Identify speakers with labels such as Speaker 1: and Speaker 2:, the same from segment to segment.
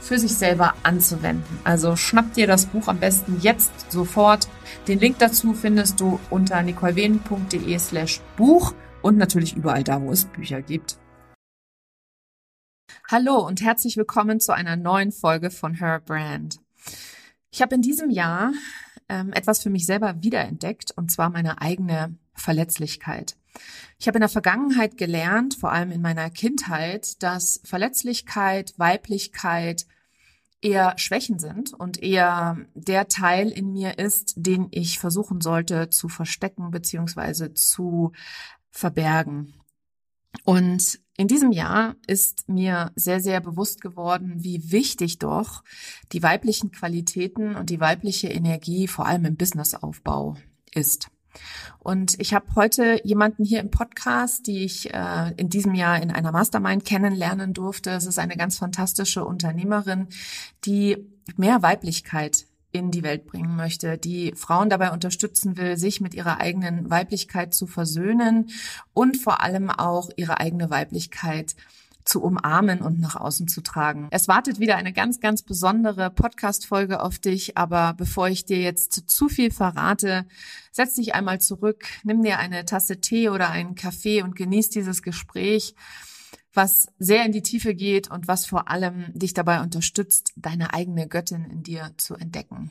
Speaker 1: für sich selber anzuwenden. Also schnapp dir das Buch am besten jetzt sofort. Den Link dazu findest du unter nicolewenen.de slash Buch und natürlich überall da, wo es Bücher gibt. Hallo und herzlich willkommen zu einer neuen Folge von Her Brand. Ich habe in diesem Jahr ähm, etwas für mich selber wiederentdeckt und zwar meine eigene Verletzlichkeit. Ich habe in der Vergangenheit gelernt, vor allem in meiner Kindheit, dass Verletzlichkeit, Weiblichkeit eher Schwächen sind und eher der Teil in mir ist, den ich versuchen sollte zu verstecken beziehungsweise zu verbergen. Und in diesem Jahr ist mir sehr, sehr bewusst geworden, wie wichtig doch die weiblichen Qualitäten und die weibliche Energie vor allem im Businessaufbau ist. Und ich habe heute jemanden hier im Podcast, die ich äh, in diesem Jahr in einer Mastermind kennenlernen durfte. Es ist eine ganz fantastische Unternehmerin, die mehr Weiblichkeit in die Welt bringen möchte, die Frauen dabei unterstützen will, sich mit ihrer eigenen Weiblichkeit zu versöhnen und vor allem auch ihre eigene Weiblichkeit zu umarmen und nach außen zu tragen. Es wartet wieder eine ganz, ganz besondere Podcast-Folge auf dich, aber bevor ich dir jetzt zu viel verrate, setz dich einmal zurück, nimm dir eine Tasse Tee oder einen Kaffee und genieß dieses Gespräch, was sehr in die Tiefe geht und was vor allem dich dabei unterstützt, deine eigene Göttin in dir zu entdecken.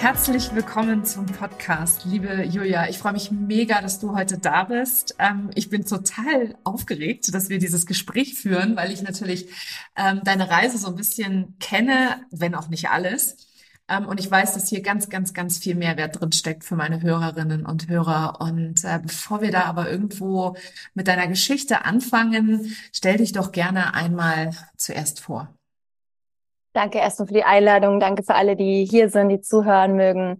Speaker 1: Herzlich willkommen zum Podcast, liebe Julia. Ich freue mich mega, dass du heute da bist. Ähm, ich bin total aufgeregt, dass wir dieses Gespräch führen, weil ich natürlich ähm, deine Reise so ein bisschen kenne, wenn auch nicht alles. Ähm, und ich weiß, dass hier ganz, ganz, ganz viel Mehrwert drin steckt für meine Hörerinnen und Hörer. Und äh, bevor wir da aber irgendwo mit deiner Geschichte anfangen, stell dich doch gerne einmal zuerst vor.
Speaker 2: Danke erstmal für die Einladung. Danke für alle, die hier sind, die zuhören mögen.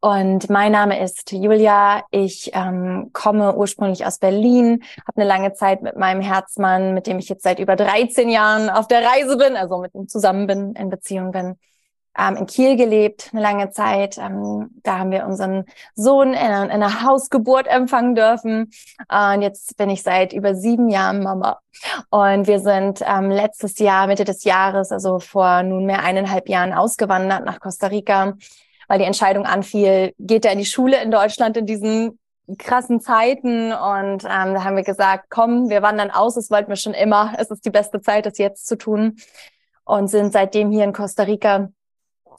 Speaker 2: Und mein Name ist Julia. Ich ähm, komme ursprünglich aus Berlin, habe eine lange Zeit mit meinem Herzmann, mit dem ich jetzt seit über 13 Jahren auf der Reise bin, also mit ihm zusammen bin, in Beziehung bin, ähm, in Kiel gelebt, eine lange Zeit. Ähm, da haben wir unseren Sohn in einer, in einer Hausgeburt empfangen dürfen. Äh, und jetzt bin ich seit über sieben Jahren Mama. Und wir sind ähm, letztes Jahr, Mitte des Jahres, also vor nunmehr eineinhalb Jahren ausgewandert nach Costa Rica, weil die Entscheidung anfiel, geht er in die Schule in Deutschland in diesen krassen Zeiten und ähm, da haben wir gesagt, komm, wir wandern aus, das wollten wir schon immer, es ist die beste Zeit, das jetzt zu tun und sind seitdem hier in Costa Rica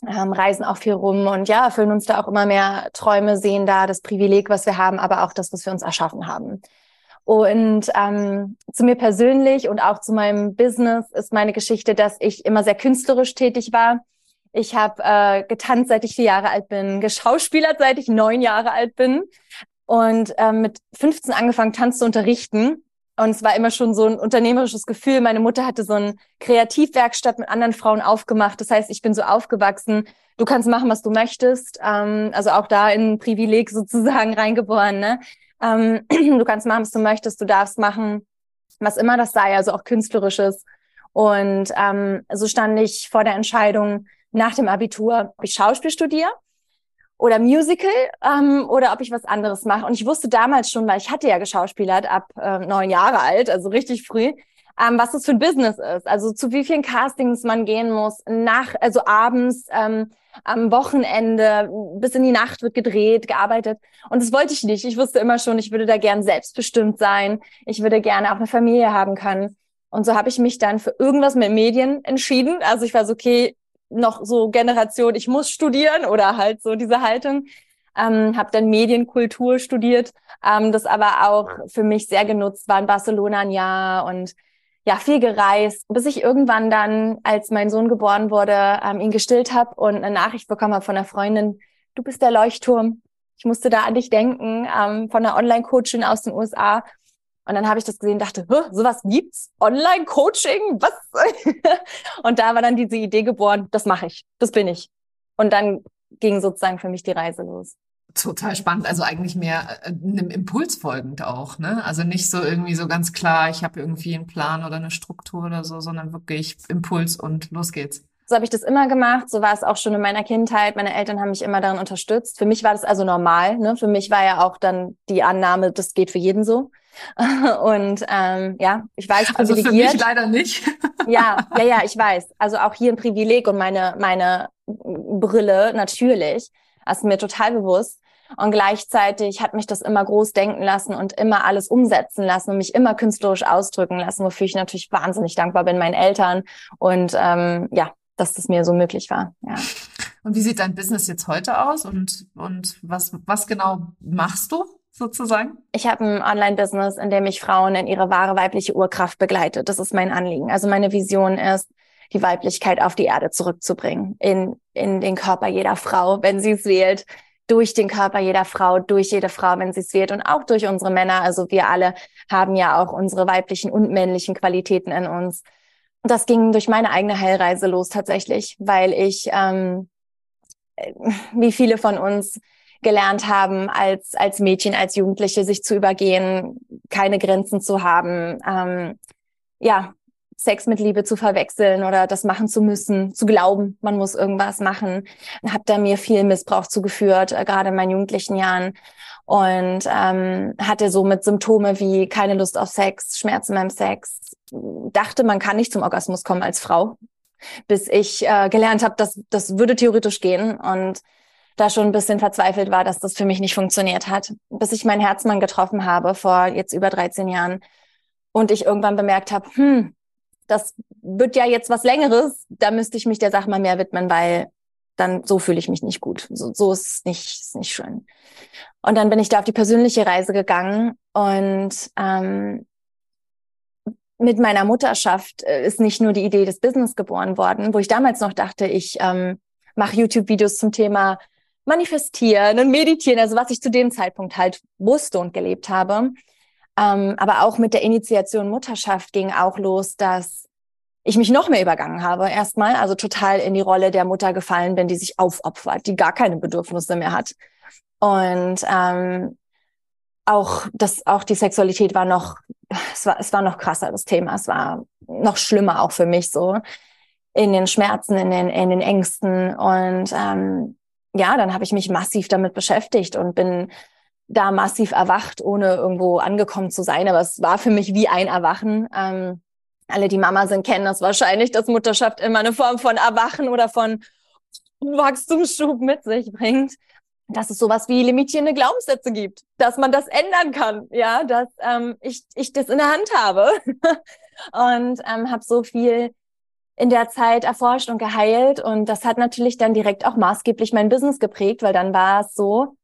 Speaker 2: ähm, reisen auch viel rum und ja, erfüllen uns da auch immer mehr Träume, sehen da das Privileg, was wir haben, aber auch das, was wir uns erschaffen haben. Und ähm, zu mir persönlich und auch zu meinem Business ist meine Geschichte, dass ich immer sehr künstlerisch tätig war. Ich habe äh, getanzt, seit ich vier Jahre alt bin, geschauspielert, seit ich neun Jahre alt bin und äh, mit 15 angefangen, Tanz zu unterrichten und es war immer schon so ein unternehmerisches Gefühl. Meine Mutter hatte so eine Kreativwerkstatt mit anderen Frauen aufgemacht. Das heißt, ich bin so aufgewachsen. Du kannst machen, was du möchtest. Ähm, also auch da in ein Privileg sozusagen reingeboren. Ne? Ähm, du kannst machen, was du möchtest. Du darfst machen, was immer das sei, also auch künstlerisches. Und ähm, so stand ich vor der Entscheidung nach dem Abitur, ob ich Schauspiel studiere oder Musical ähm, oder ob ich was anderes mache. Und ich wusste damals schon, weil ich hatte ja geschauspielert ab äh, neun Jahre alt, also richtig früh, ähm, was das für ein Business ist. Also zu wie vielen Castings man gehen muss, nach, also abends, ähm, am Wochenende, bis in die Nacht wird gedreht, gearbeitet. Und das wollte ich nicht. Ich wusste immer schon, ich würde da gern selbstbestimmt sein. Ich würde gerne auch eine Familie haben können. Und so habe ich mich dann für irgendwas mit Medien entschieden. Also ich war so, okay, noch so Generation, ich muss studieren oder halt so diese Haltung. Ähm, habe dann Medienkultur studiert, ähm, das aber auch für mich sehr genutzt war in Barcelona ein Jahr und ja, viel gereist, bis ich irgendwann dann, als mein Sohn geboren wurde, ähm, ihn gestillt habe und eine Nachricht bekommen habe von einer Freundin, du bist der Leuchtturm. Ich musste da an dich denken, ähm, von einer Online-Coachin aus den USA. Und dann habe ich das gesehen, dachte, sowas gibt's? Online-Coaching? Was? und da war dann diese Idee geboren, das mache ich, das bin ich. Und dann ging sozusagen für mich die Reise los.
Speaker 1: Total spannend, also eigentlich mehr äh, einem Impuls folgend auch, ne? Also nicht so irgendwie so ganz klar, ich habe irgendwie einen Plan oder eine Struktur oder so, sondern wirklich Impuls und los geht's.
Speaker 2: So habe ich das immer gemacht. So war es auch schon in meiner Kindheit. Meine Eltern haben mich immer darin unterstützt. Für mich war das also normal. Ne? Für mich war ja auch dann die Annahme, das geht für jeden so. Und ähm, ja, ich weiß
Speaker 1: Also für mich leider nicht.
Speaker 2: ja, ja, ja, ich weiß. Also auch hier ein Privileg und meine meine Brille natürlich. Das ist mir total bewusst. Und gleichzeitig hat mich das immer groß denken lassen und immer alles umsetzen lassen und mich immer künstlerisch ausdrücken lassen, wofür ich natürlich wahnsinnig dankbar bin meinen Eltern und ähm, ja, dass das mir so möglich war. Ja.
Speaker 1: Und wie sieht dein Business jetzt heute aus und, und was, was genau machst du? Sozusagen?
Speaker 2: Ich habe ein Online-Business, in dem ich Frauen in ihre wahre weibliche Urkraft begleite. Das ist mein Anliegen. Also meine Vision ist, die Weiblichkeit auf die Erde zurückzubringen, in, in den Körper jeder Frau, wenn sie es wählt, durch den Körper jeder Frau, durch jede Frau, wenn sie es wählt und auch durch unsere Männer. Also wir alle haben ja auch unsere weiblichen und männlichen Qualitäten in uns das ging durch meine eigene Heilreise los tatsächlich, weil ich, ähm, wie viele von uns, gelernt haben, als, als Mädchen, als Jugendliche sich zu übergehen, keine Grenzen zu haben, ähm, ja, Sex mit Liebe zu verwechseln oder das machen zu müssen, zu glauben, man muss irgendwas machen. Habe da mir viel Missbrauch zugeführt, äh, gerade in meinen jugendlichen Jahren. Und ähm, hatte so mit Symptome wie keine Lust auf Sex, Schmerzen beim Sex, dachte, man kann nicht zum Orgasmus kommen als Frau, bis ich äh, gelernt habe, dass das würde theoretisch gehen und da schon ein bisschen verzweifelt war, dass das für mich nicht funktioniert hat, bis ich meinen Herzmann getroffen habe vor jetzt über 13 Jahren und ich irgendwann bemerkt habe, hm, das wird ja jetzt was Längeres, da müsste ich mich der Sache mal mehr widmen, weil dann so fühle ich mich nicht gut. So, so ist es nicht, ist nicht schön. Und dann bin ich da auf die persönliche Reise gegangen und ähm, mit meiner Mutterschaft äh, ist nicht nur die Idee des Business geboren worden, wo ich damals noch dachte, ich ähm, mache YouTube-Videos zum Thema Manifestieren und Meditieren, also was ich zu dem Zeitpunkt halt wusste und gelebt habe. Ähm, aber auch mit der Initiation Mutterschaft ging auch los, dass ich mich noch mehr übergangen habe erstmal, also total in die Rolle der Mutter gefallen bin, die sich aufopfert, die gar keine Bedürfnisse mehr hat. Und ähm, auch das, auch die Sexualität war noch, es war, es war noch krasser das Thema, es war noch schlimmer auch für mich so in den Schmerzen, in den, in den Ängsten und ähm, ja, dann habe ich mich massiv damit beschäftigt und bin da massiv erwacht, ohne irgendwo angekommen zu sein. Aber es war für mich wie ein Erwachen. Ähm, alle, die Mama sind, kennen das wahrscheinlich, dass Mutterschaft immer eine Form von Erwachen oder von Wachstumsschub mit sich bringt. Dass es sowas wie limitierende Glaubenssätze gibt, dass man das ändern kann, ja, dass ähm, ich, ich das in der Hand habe und ähm, habe so viel in der Zeit erforscht und geheilt und das hat natürlich dann direkt auch maßgeblich mein Business geprägt, weil dann war es so,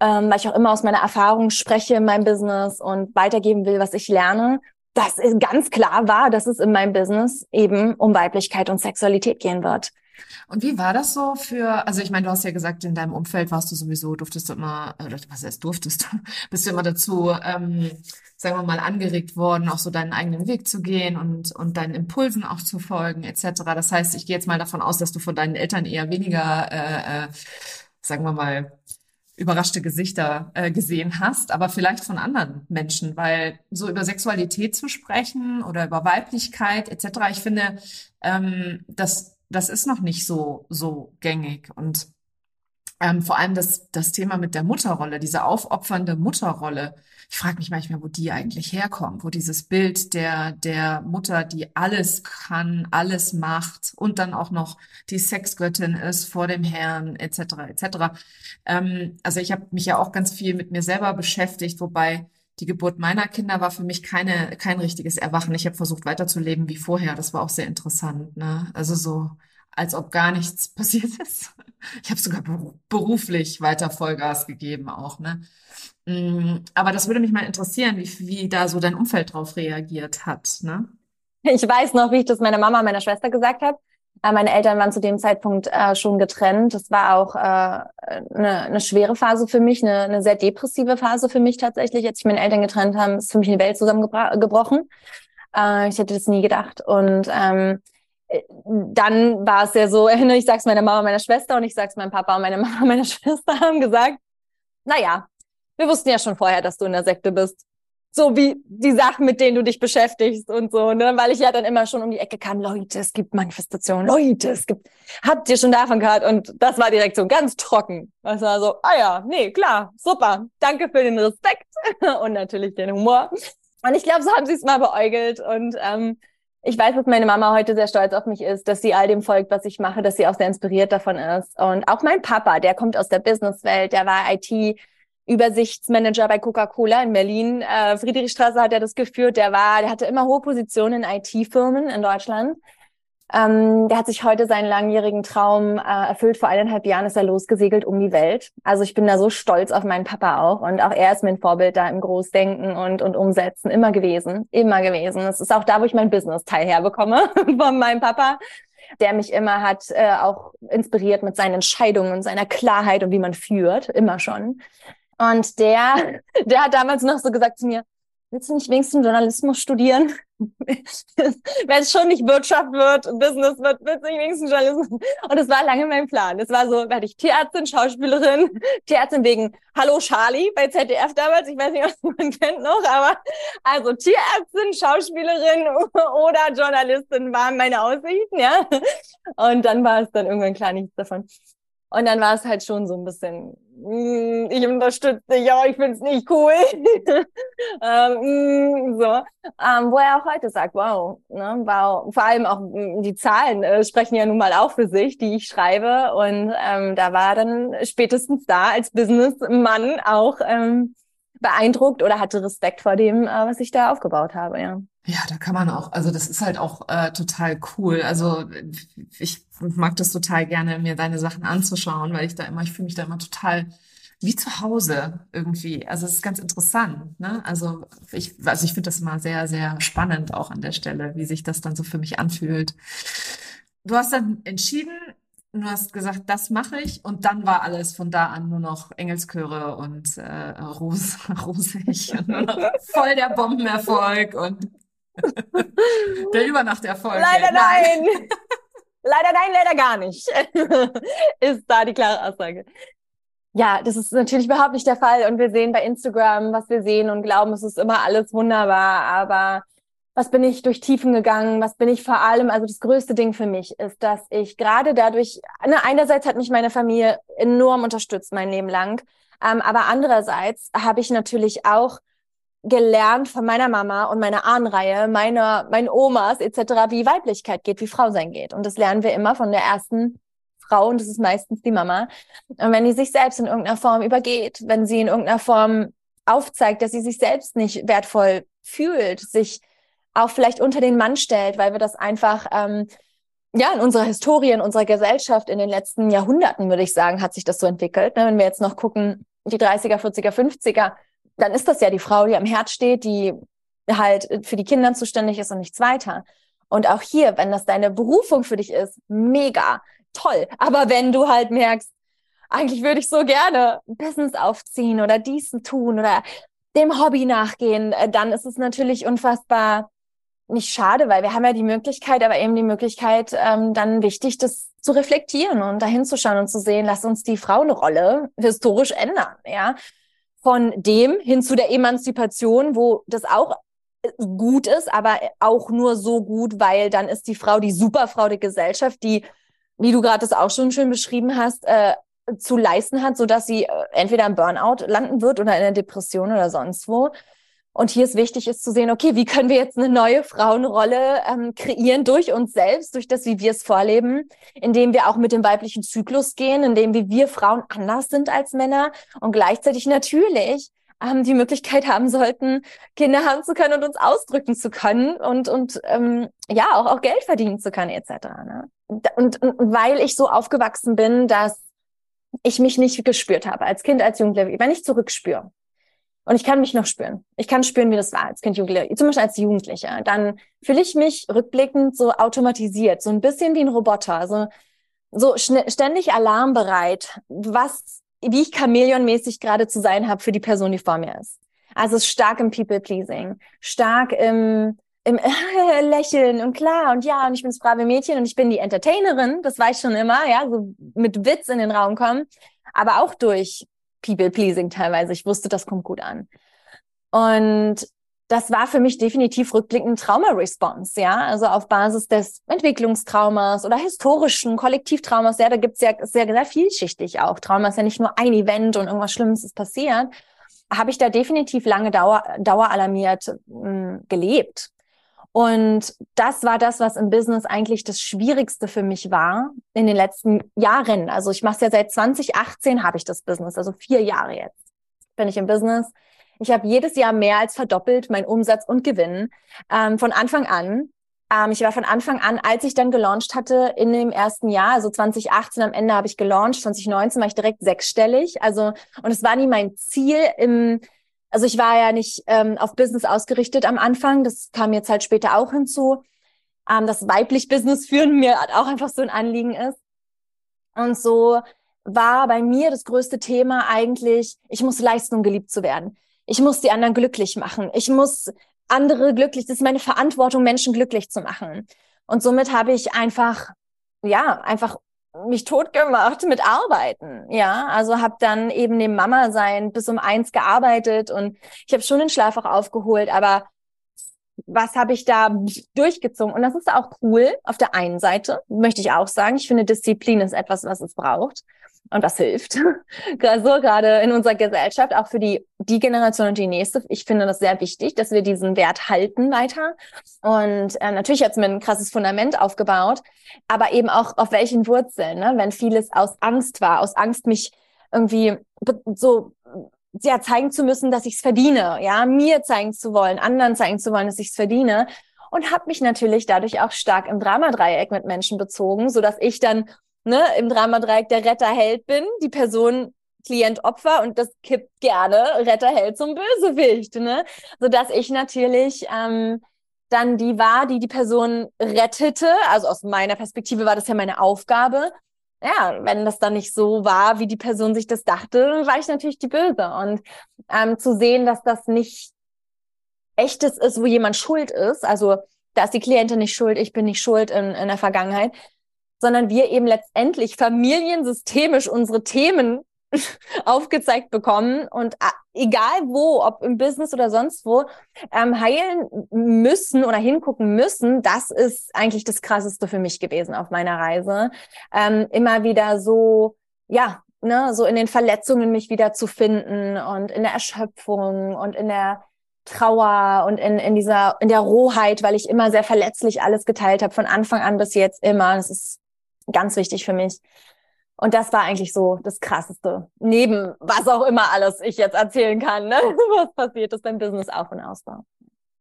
Speaker 2: ähm, weil ich auch immer aus meiner Erfahrung spreche in meinem Business und weitergeben will, was ich lerne, dass es ganz klar war, dass es in meinem Business eben um Weiblichkeit und Sexualität gehen wird.
Speaker 1: Und wie war das so für, also ich meine, du hast ja gesagt, in deinem Umfeld warst du sowieso, durftest du immer, oder was heißt durftest, bist du immer dazu, ähm, sagen wir mal, angeregt worden, auch so deinen eigenen Weg zu gehen und, und deinen Impulsen auch zu folgen, etc. Das heißt, ich gehe jetzt mal davon aus, dass du von deinen Eltern eher weniger, äh, äh, sagen wir mal, überraschte Gesichter äh, gesehen hast, aber vielleicht von anderen Menschen, weil so über Sexualität zu sprechen oder über Weiblichkeit etc. Ich finde, ähm, das das ist noch nicht so so gängig und ähm, vor allem das das Thema mit der Mutterrolle, diese aufopfernde Mutterrolle ich frage mich manchmal, wo die eigentlich herkommt, wo dieses Bild der, der Mutter, die alles kann, alles macht und dann auch noch die Sexgöttin ist vor dem Herrn, etc. etc. Ähm, also ich habe mich ja auch ganz viel mit mir selber beschäftigt, wobei die Geburt meiner Kinder war für mich keine, kein richtiges Erwachen. Ich habe versucht weiterzuleben wie vorher. Das war auch sehr interessant. Ne? Also so, als ob gar nichts passiert ist. Ich habe sogar beruflich weiter Vollgas gegeben auch. Ne? Mm, aber das würde mich mal interessieren, wie, wie da so dein Umfeld drauf reagiert hat. Ne?
Speaker 2: Ich weiß noch, wie ich das meiner Mama, meiner Schwester gesagt habe. Meine Eltern waren zu dem Zeitpunkt äh, schon getrennt. Das war auch äh, eine, eine schwere Phase für mich, eine, eine sehr depressive Phase für mich tatsächlich. Als ich meine Eltern getrennt haben, ist für mich eine Welt zusammengebrochen. Äh, ich hätte das nie gedacht. Und ähm, äh, dann war es ja so, ich sag's meiner Mama, meiner Schwester und ich sag's meinem Papa und meine Mama, meiner Schwester haben gesagt, naja, wir wussten ja schon vorher, dass du in der Sekte bist. So wie die Sachen, mit denen du dich beschäftigst und so, ne? Weil ich ja dann immer schon um die Ecke kam, Leute, es gibt Manifestationen, Leute, es gibt, habt ihr schon davon gehört? Und das war direkt so ganz trocken. Das war so, ah ja, nee, klar, super, danke für den Respekt und natürlich den Humor. Und ich glaube, so haben sie es mal beäugelt und ähm, ich weiß, dass meine Mama heute sehr stolz auf mich ist, dass sie all dem folgt, was ich mache, dass sie auch sehr inspiriert davon ist. Und auch mein Papa, der kommt aus der Businesswelt, der war IT, Übersichtsmanager bei Coca-Cola in Berlin. Äh, Friedrichstraße hat er das geführt. Der war, der hatte immer hohe Positionen in IT-Firmen in Deutschland. Ähm, der hat sich heute seinen langjährigen Traum äh, erfüllt. Vor eineinhalb Jahren ist er losgesegelt um die Welt. Also ich bin da so stolz auf meinen Papa auch. Und auch er ist mein Vorbild da im Großdenken und, und Umsetzen immer gewesen. Immer gewesen. Das ist auch da, wo ich mein Business-Teil herbekomme von meinem Papa der mich immer hat äh, auch inspiriert mit seinen Entscheidungen und seiner Klarheit und wie man führt, immer schon. Und der, der hat damals noch so gesagt zu mir, willst du nicht wenigstens Journalismus studieren? Wenn es schon nicht Wirtschaft wird, Business wird, willst du nicht wenigstens Journalismus? Und es war lange mein Plan. Es war so, werde ich Tierärztin, Schauspielerin, Tierärztin wegen Hallo Charlie bei ZDF damals. Ich weiß nicht, was man kennt noch, aber also Tierärztin, Schauspielerin oder Journalistin waren meine Aussichten, ja. Und dann war es dann irgendwann klar nichts davon. Und dann war es halt schon so ein bisschen, mm, ich unterstütze dich, ja, ich finde es nicht cool. ähm, mm, so. Ähm, wo er auch heute sagt, wow, ne, wow. Vor allem auch mm, die Zahlen äh, sprechen ja nun mal auch für sich, die ich schreibe. Und ähm, da war dann spätestens da als Businessmann auch ähm, beeindruckt oder hatte Respekt vor dem, äh, was ich da aufgebaut habe, ja.
Speaker 1: Ja, da kann man auch, also das ist halt auch äh, total cool. Also ich mag das total gerne, mir deine Sachen anzuschauen, weil ich da immer, ich fühle mich da immer total wie zu Hause irgendwie. Also es ist ganz interessant. Ne? Also ich, also ich finde das immer sehr, sehr spannend auch an der Stelle, wie sich das dann so für mich anfühlt. Du hast dann entschieden, du hast gesagt, das mache ich und dann war alles von da an nur noch Engelschöre und äh, ros rosig und nur noch voll der Bombenerfolg und der Übernachterfolg.
Speaker 2: Leider nein. nein. leider nein, leider gar nicht. ist da die klare Aussage. Ja, das ist natürlich überhaupt nicht der Fall. Und wir sehen bei Instagram, was wir sehen und glauben, es ist immer alles wunderbar. Aber was bin ich durch Tiefen gegangen? Was bin ich vor allem? Also das größte Ding für mich ist, dass ich gerade dadurch, ne, einerseits hat mich meine Familie enorm unterstützt mein Leben lang. Ähm, aber andererseits habe ich natürlich auch gelernt von meiner Mama und meiner Ahnenreihe, meiner, meinen Omas etc., wie Weiblichkeit geht, wie Frau sein geht. Und das lernen wir immer von der ersten Frau und das ist meistens die Mama. Und wenn die sich selbst in irgendeiner Form übergeht, wenn sie in irgendeiner Form aufzeigt, dass sie sich selbst nicht wertvoll fühlt, sich auch vielleicht unter den Mann stellt, weil wir das einfach ähm, ja in unserer Historie, in unserer Gesellschaft in den letzten Jahrhunderten, würde ich sagen, hat sich das so entwickelt. Ne? Wenn wir jetzt noch gucken, die 30er, 40er, 50er, dann ist das ja die Frau, die am Herd steht, die halt für die Kinder zuständig ist und nichts weiter. Und auch hier, wenn das deine Berufung für dich ist, mega toll. Aber wenn du halt merkst, eigentlich würde ich so gerne Business aufziehen oder dies tun oder dem Hobby nachgehen, äh, dann ist es natürlich unfassbar nicht schade, weil wir haben ja die Möglichkeit, aber eben die Möglichkeit, ähm, dann wichtig, das zu reflektieren und dahin zu schauen und zu sehen, lass uns die Frauenrolle historisch ändern, ja von dem hin zu der Emanzipation, wo das auch äh, gut ist, aber auch nur so gut, weil dann ist die Frau die Superfrau der Gesellschaft, die, wie du gerade das auch schon schön beschrieben hast, äh, zu leisten hat, so dass sie äh, entweder im Burnout landen wird oder in der Depression oder sonst wo. Und hier ist wichtig, ist zu sehen, okay, wie können wir jetzt eine neue Frauenrolle ähm, kreieren durch uns selbst, durch das, wie wir es vorleben, indem wir auch mit dem weiblichen Zyklus gehen, indem wir, wir Frauen anders sind als Männer und gleichzeitig natürlich ähm, die Möglichkeit haben sollten, Kinder haben zu können und uns ausdrücken zu können und, und ähm, ja, auch, auch Geld verdienen zu können, etc. Ne? Und, und, und weil ich so aufgewachsen bin, dass ich mich nicht gespürt habe, als Kind, als Jugendliche, wenn ich zurückspüre, und ich kann mich noch spüren. Ich kann spüren, wie das war als Kind, Jugendliche, zum Beispiel als Jugendliche. Dann fühle ich mich rückblickend so automatisiert, so ein bisschen wie ein Roboter, so, so ständig alarmbereit, was, wie ich Chamäleonmäßig gerade zu sein habe für die Person, die vor mir ist. Also stark im People-Pleasing, stark im, im Lächeln und klar und ja, und ich bin das brave Mädchen und ich bin die Entertainerin, das weiß ich schon immer, ja, so mit Witz in den Raum kommen, aber auch durch People-Pleasing teilweise. Ich wusste, das kommt gut an. Und das war für mich definitiv rückblickend Trauma-Response, ja. Also auf Basis des Entwicklungstraumas oder historischen Kollektivtraumas, ja, da gibt's ja sehr, sehr vielschichtig auch. Trauma ist ja nicht nur ein Event und irgendwas Schlimmes ist passiert. Habe ich da definitiv lange Dauer, daueralarmiert mh, hm, gelebt. Und das war das, was im Business eigentlich das Schwierigste für mich war in den letzten Jahren. Also ich mache es ja seit 2018 habe ich das Business, also vier Jahre jetzt bin ich im Business. Ich habe jedes Jahr mehr als verdoppelt mein Umsatz und Gewinn ähm, von Anfang an. Ähm, ich war von Anfang an, als ich dann gelauncht hatte in dem ersten Jahr, also 2018 am Ende habe ich gelauncht, 2019 war ich direkt sechsstellig. Also und es war nie mein Ziel im also ich war ja nicht ähm, auf Business ausgerichtet am Anfang, das kam jetzt halt später auch hinzu, ähm, dass weiblich Business führen mir auch einfach so ein Anliegen ist. Und so war bei mir das größte Thema eigentlich, ich muss leisten, um geliebt zu werden. ich muss die anderen glücklich machen. Ich muss andere glücklich, das ist meine Verantwortung, Menschen glücklich zu machen. Und somit habe ich einfach, ja, einfach mich tot gemacht mit Arbeiten. Ja, also habe dann eben dem Mama sein bis um eins gearbeitet und ich habe schon den Schlaf auch aufgeholt, aber was habe ich da durchgezogen? Und das ist auch cool auf der einen Seite, möchte ich auch sagen. Ich finde, Disziplin ist etwas, was es braucht und was hilft. so gerade in unserer Gesellschaft, auch für die, die Generation und die nächste. Ich finde das sehr wichtig, dass wir diesen Wert halten weiter. Und äh, natürlich jetzt mit ein krasses Fundament aufgebaut, aber eben auch auf welchen Wurzeln, ne? wenn vieles aus Angst war, aus Angst, mich irgendwie so ja, zeigen zu müssen, dass ich es verdiene, ja, mir zeigen zu wollen, anderen zeigen zu wollen, dass ich es verdiene und habe mich natürlich dadurch auch stark im Dramadreieck mit Menschen bezogen, so dass ich dann ne, im Dramadreieck der Retterheld bin, die Person Klient Opfer und das kippt gerne Retterheld zum Bösewicht, ne, so dass ich natürlich ähm, dann die war, die die Person rettete. Also aus meiner Perspektive war das ja meine Aufgabe ja, wenn das dann nicht so war, wie die Person sich das dachte, war ich natürlich die Böse. Und ähm, zu sehen, dass das nicht echtes ist, wo jemand schuld ist, also da ist die Klientin nicht schuld, ich bin nicht schuld in, in der Vergangenheit, sondern wir eben letztendlich familiensystemisch unsere Themen aufgezeigt bekommen und äh, egal wo, ob im Business oder sonst wo, ähm, heilen müssen oder hingucken müssen, das ist eigentlich das Krasseste für mich gewesen auf meiner Reise. Ähm, immer wieder so, ja, ne, so in den Verletzungen mich wieder zu finden und in der Erschöpfung und in der Trauer und in, in dieser, in der Rohheit, weil ich immer sehr verletzlich alles geteilt habe, von Anfang an bis jetzt immer. Das ist ganz wichtig für mich. Und das war eigentlich so das Krasseste. Neben was auch immer alles ich jetzt erzählen kann, ne? was passiert ist beim Business Auf- und Ausbau.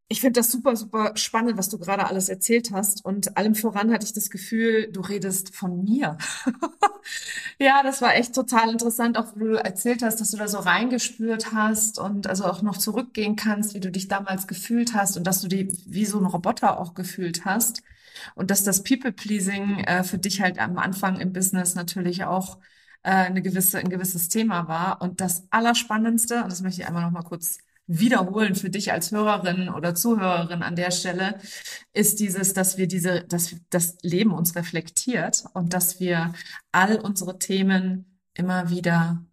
Speaker 1: Ich finde das super, super spannend, was du gerade alles erzählt hast. Und allem voran hatte ich das Gefühl, du redest von mir. ja, das war echt total interessant, auch wo du erzählt hast, dass du da so reingespürt hast und also auch noch zurückgehen kannst, wie du dich damals gefühlt hast und dass du dich wie so ein Roboter auch gefühlt hast. Und dass das People-Pleasing äh, für dich halt am Anfang im Business natürlich auch äh, eine gewisse, ein gewisses Thema war. Und das Allerspannendste, und das möchte ich einmal noch mal kurz wiederholen für dich als Hörerin oder Zuhörerin an der Stelle, ist dieses, dass wir diese, dass das Leben uns reflektiert und dass wir all unsere Themen immer wieder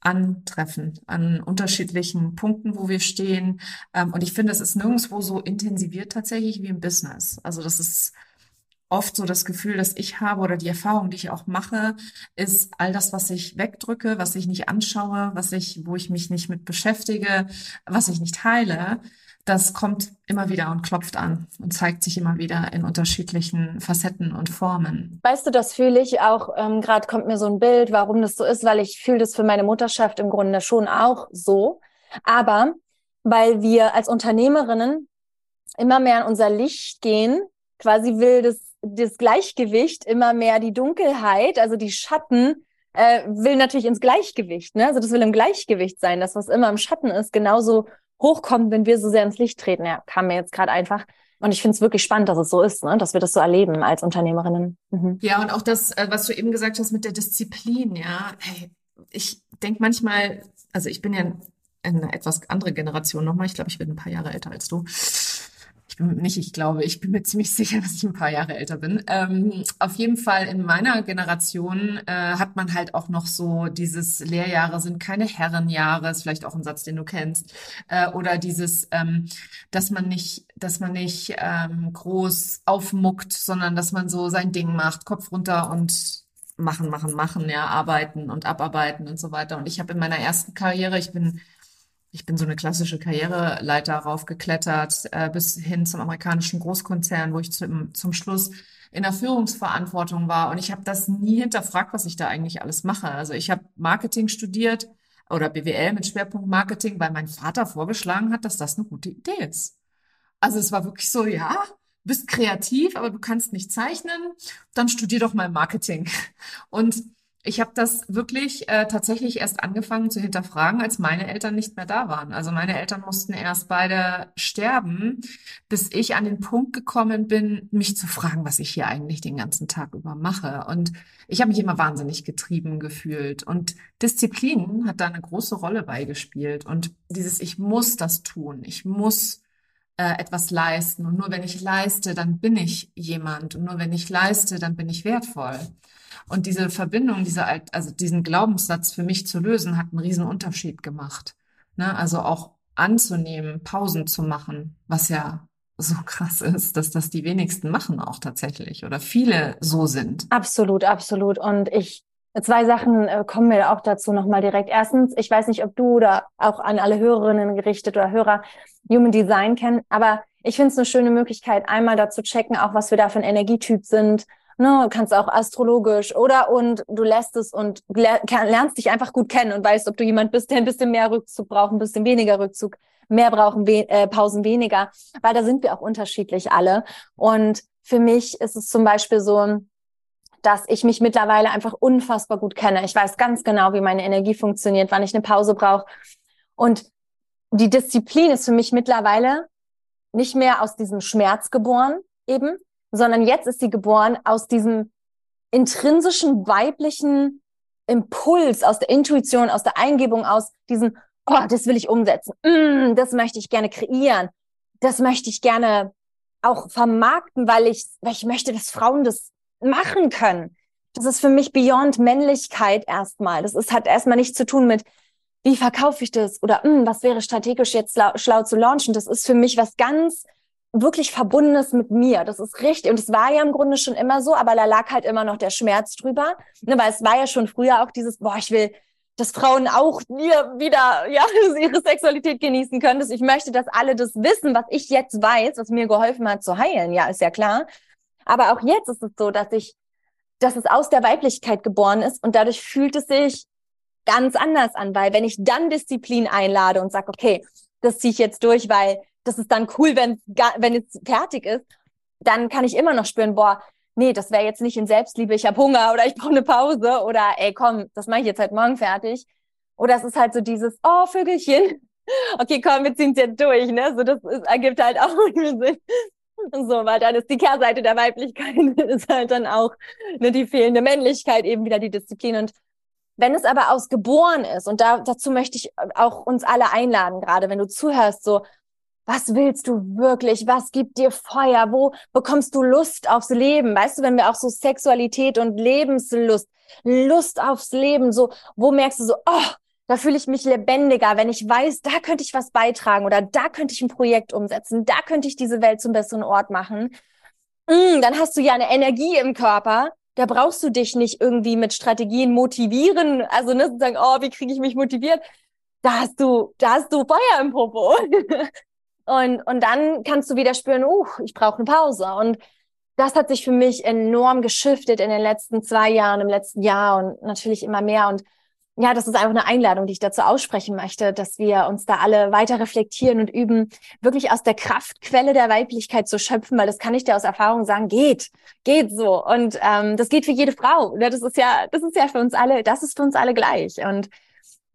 Speaker 1: antreffen an unterschiedlichen Punkten, wo wir stehen. Ähm, und ich finde, es ist nirgendwo so intensiviert tatsächlich wie im Business. Also das ist oft so das Gefühl, dass ich habe oder die Erfahrung, die ich auch mache, ist all das, was ich wegdrücke, was ich nicht anschaue, was ich, wo ich mich nicht mit beschäftige, was ich nicht heile, das kommt immer wieder und klopft an und zeigt sich immer wieder in unterschiedlichen Facetten und Formen.
Speaker 2: Weißt du, das fühle ich auch, ähm, gerade kommt mir so ein Bild, warum das so ist, weil ich fühle das für meine Mutterschaft im Grunde schon auch so. Aber weil wir als Unternehmerinnen immer mehr in unser Licht gehen, quasi will das das Gleichgewicht immer mehr die Dunkelheit, also die Schatten, äh, will natürlich ins Gleichgewicht. Ne? Also das will im Gleichgewicht sein. Das, was immer im Schatten ist, genauso hochkommt, wenn wir so sehr ins Licht treten. Ja, kam mir jetzt gerade einfach. Und ich finde es wirklich spannend, dass es so ist, ne? dass wir das so erleben als Unternehmerinnen.
Speaker 1: Mhm. Ja, und auch das, äh, was du eben gesagt hast mit der Disziplin, ja. Hey, ich denke manchmal, also ich bin ja eine etwas andere Generation nochmal. Ich glaube, ich bin ein paar Jahre älter als du ich bin nicht, ich glaube, ich bin mir ziemlich sicher, dass ich ein paar Jahre älter bin. Ähm, auf jeden Fall in meiner Generation äh, hat man halt auch noch so dieses Lehrjahre sind keine Herrenjahre, ist vielleicht auch ein Satz, den du kennst, äh, oder dieses, ähm, dass man nicht, dass man nicht ähm, groß aufmuckt, sondern dass man so sein Ding macht, Kopf runter und machen, machen, machen, ja, arbeiten und abarbeiten und so weiter. Und ich habe in meiner ersten Karriere, ich bin ich bin so eine klassische Karriereleiter raufgeklettert, äh, bis hin zum amerikanischen Großkonzern, wo ich zum, zum Schluss in der Führungsverantwortung war. Und ich habe das nie hinterfragt, was ich da eigentlich alles mache. Also ich habe Marketing studiert oder BWL mit Schwerpunkt Marketing, weil mein Vater vorgeschlagen hat, dass das eine gute Idee ist. Also es war wirklich so, ja, bist kreativ, aber du kannst nicht zeichnen, dann studier doch mal Marketing. Und ich habe das wirklich äh, tatsächlich erst angefangen zu hinterfragen, als meine Eltern nicht mehr da waren. Also meine Eltern mussten erst beide sterben, bis ich an den Punkt gekommen bin, mich zu fragen, was ich hier eigentlich den ganzen Tag über mache. Und ich habe mich immer wahnsinnig getrieben gefühlt. Und Disziplin hat da eine große Rolle beigespielt. Und dieses, ich muss das tun, ich muss äh, etwas leisten. Und nur wenn ich leiste, dann bin ich jemand. Und nur wenn ich leiste, dann bin ich wertvoll. Und diese Verbindung, diese, also diesen Glaubenssatz für mich zu lösen, hat einen riesen Unterschied gemacht. Ne? Also auch anzunehmen, Pausen zu machen, was ja so krass ist, dass das die wenigsten machen auch tatsächlich oder viele so sind.
Speaker 2: Absolut, absolut. Und ich Zwei Sachen äh, kommen mir auch dazu nochmal direkt. Erstens, ich weiß nicht, ob du oder auch an alle Hörerinnen gerichtet oder Hörer Human Design kennen, aber ich finde es eine schöne Möglichkeit, einmal dazu checken, auch was wir da für ein Energietyp sind, ne, kannst auch astrologisch oder und du lässt es und lernst dich einfach gut kennen und weißt, ob du jemand bist, der ein bisschen mehr Rückzug braucht, ein bisschen weniger Rückzug, mehr brauchen, we äh, Pausen weniger, weil da sind wir auch unterschiedlich alle. Und für mich ist es zum Beispiel so, dass ich mich mittlerweile einfach unfassbar gut kenne. Ich weiß ganz genau, wie meine Energie funktioniert, wann ich eine Pause brauche. Und die Disziplin ist für mich mittlerweile nicht mehr aus diesem Schmerz geboren, eben, sondern jetzt ist sie geboren aus diesem intrinsischen weiblichen Impuls, aus der Intuition, aus der Eingebung, aus diesem, oh, das will ich umsetzen, mm, das möchte ich gerne kreieren, das möchte ich gerne auch vermarkten, weil ich, weil ich möchte, dass Frauen das machen können. Das ist für mich beyond Männlichkeit erstmal. Das ist, hat erstmal nichts zu tun mit, wie verkaufe ich das oder mm, was wäre strategisch jetzt schlau zu launchen. Das ist für mich was ganz wirklich Verbundenes mit mir. Das ist richtig. Und es war ja im Grunde schon immer so, aber da lag halt immer noch der Schmerz drüber. Ne, weil es war ja schon früher auch dieses, boah, ich will, dass Frauen auch mir wieder, ja, ihre Sexualität genießen können. Ich möchte, dass alle das wissen, was ich jetzt weiß, was mir geholfen hat zu heilen. Ja, ist ja klar. Aber auch jetzt ist es so, dass ich, dass es aus der Weiblichkeit geboren ist und dadurch fühlt es sich ganz anders an, weil wenn ich dann Disziplin einlade und sage, okay, das ziehe ich jetzt durch, weil das ist dann cool, wenn, wenn es fertig ist, dann kann ich immer noch spüren, boah, nee, das wäre jetzt nicht in Selbstliebe, ich habe Hunger oder ich brauche eine Pause oder ey, komm, das mache ich jetzt halt morgen fertig. Oder es ist halt so dieses, oh, Vögelchen, okay, komm, wir ziehen es jetzt durch, ne? So, das ist, ergibt halt auch Sinn. So, weil dann ist die Kehrseite der Weiblichkeit, ist halt dann auch ne, die fehlende Männlichkeit, eben wieder die Disziplin. Und wenn es aber ausgeboren ist, und da, dazu möchte ich auch uns alle einladen, gerade wenn du zuhörst, so, was willst du wirklich? Was gibt dir Feuer? Wo bekommst du Lust aufs Leben? Weißt du, wenn wir auch so Sexualität und Lebenslust, Lust aufs Leben, so, wo merkst du so, oh, da fühle ich mich lebendiger, wenn ich weiß, da könnte ich was beitragen oder da könnte ich ein Projekt umsetzen, da könnte ich diese Welt zum besseren Ort machen. Mm, dann hast du ja eine Energie im Körper, da brauchst du dich nicht irgendwie mit Strategien motivieren, also ne, sagen, oh, wie kriege ich mich motiviert? Da hast du, da hast du Feuer im Popo. und, und dann kannst du wieder spüren, uh, ich brauche eine Pause. Und das hat sich für mich enorm geschiftet in den letzten zwei Jahren, im letzten Jahr und natürlich immer mehr. Und ja, das ist einfach eine Einladung, die ich dazu aussprechen möchte, dass wir uns da alle weiter reflektieren und üben, wirklich aus der Kraftquelle der Weiblichkeit zu schöpfen, weil das kann ich dir aus Erfahrung sagen, geht, geht so. Und ähm, das geht für jede Frau. Das ist ja, das ist ja für uns alle, das ist für uns alle gleich. Und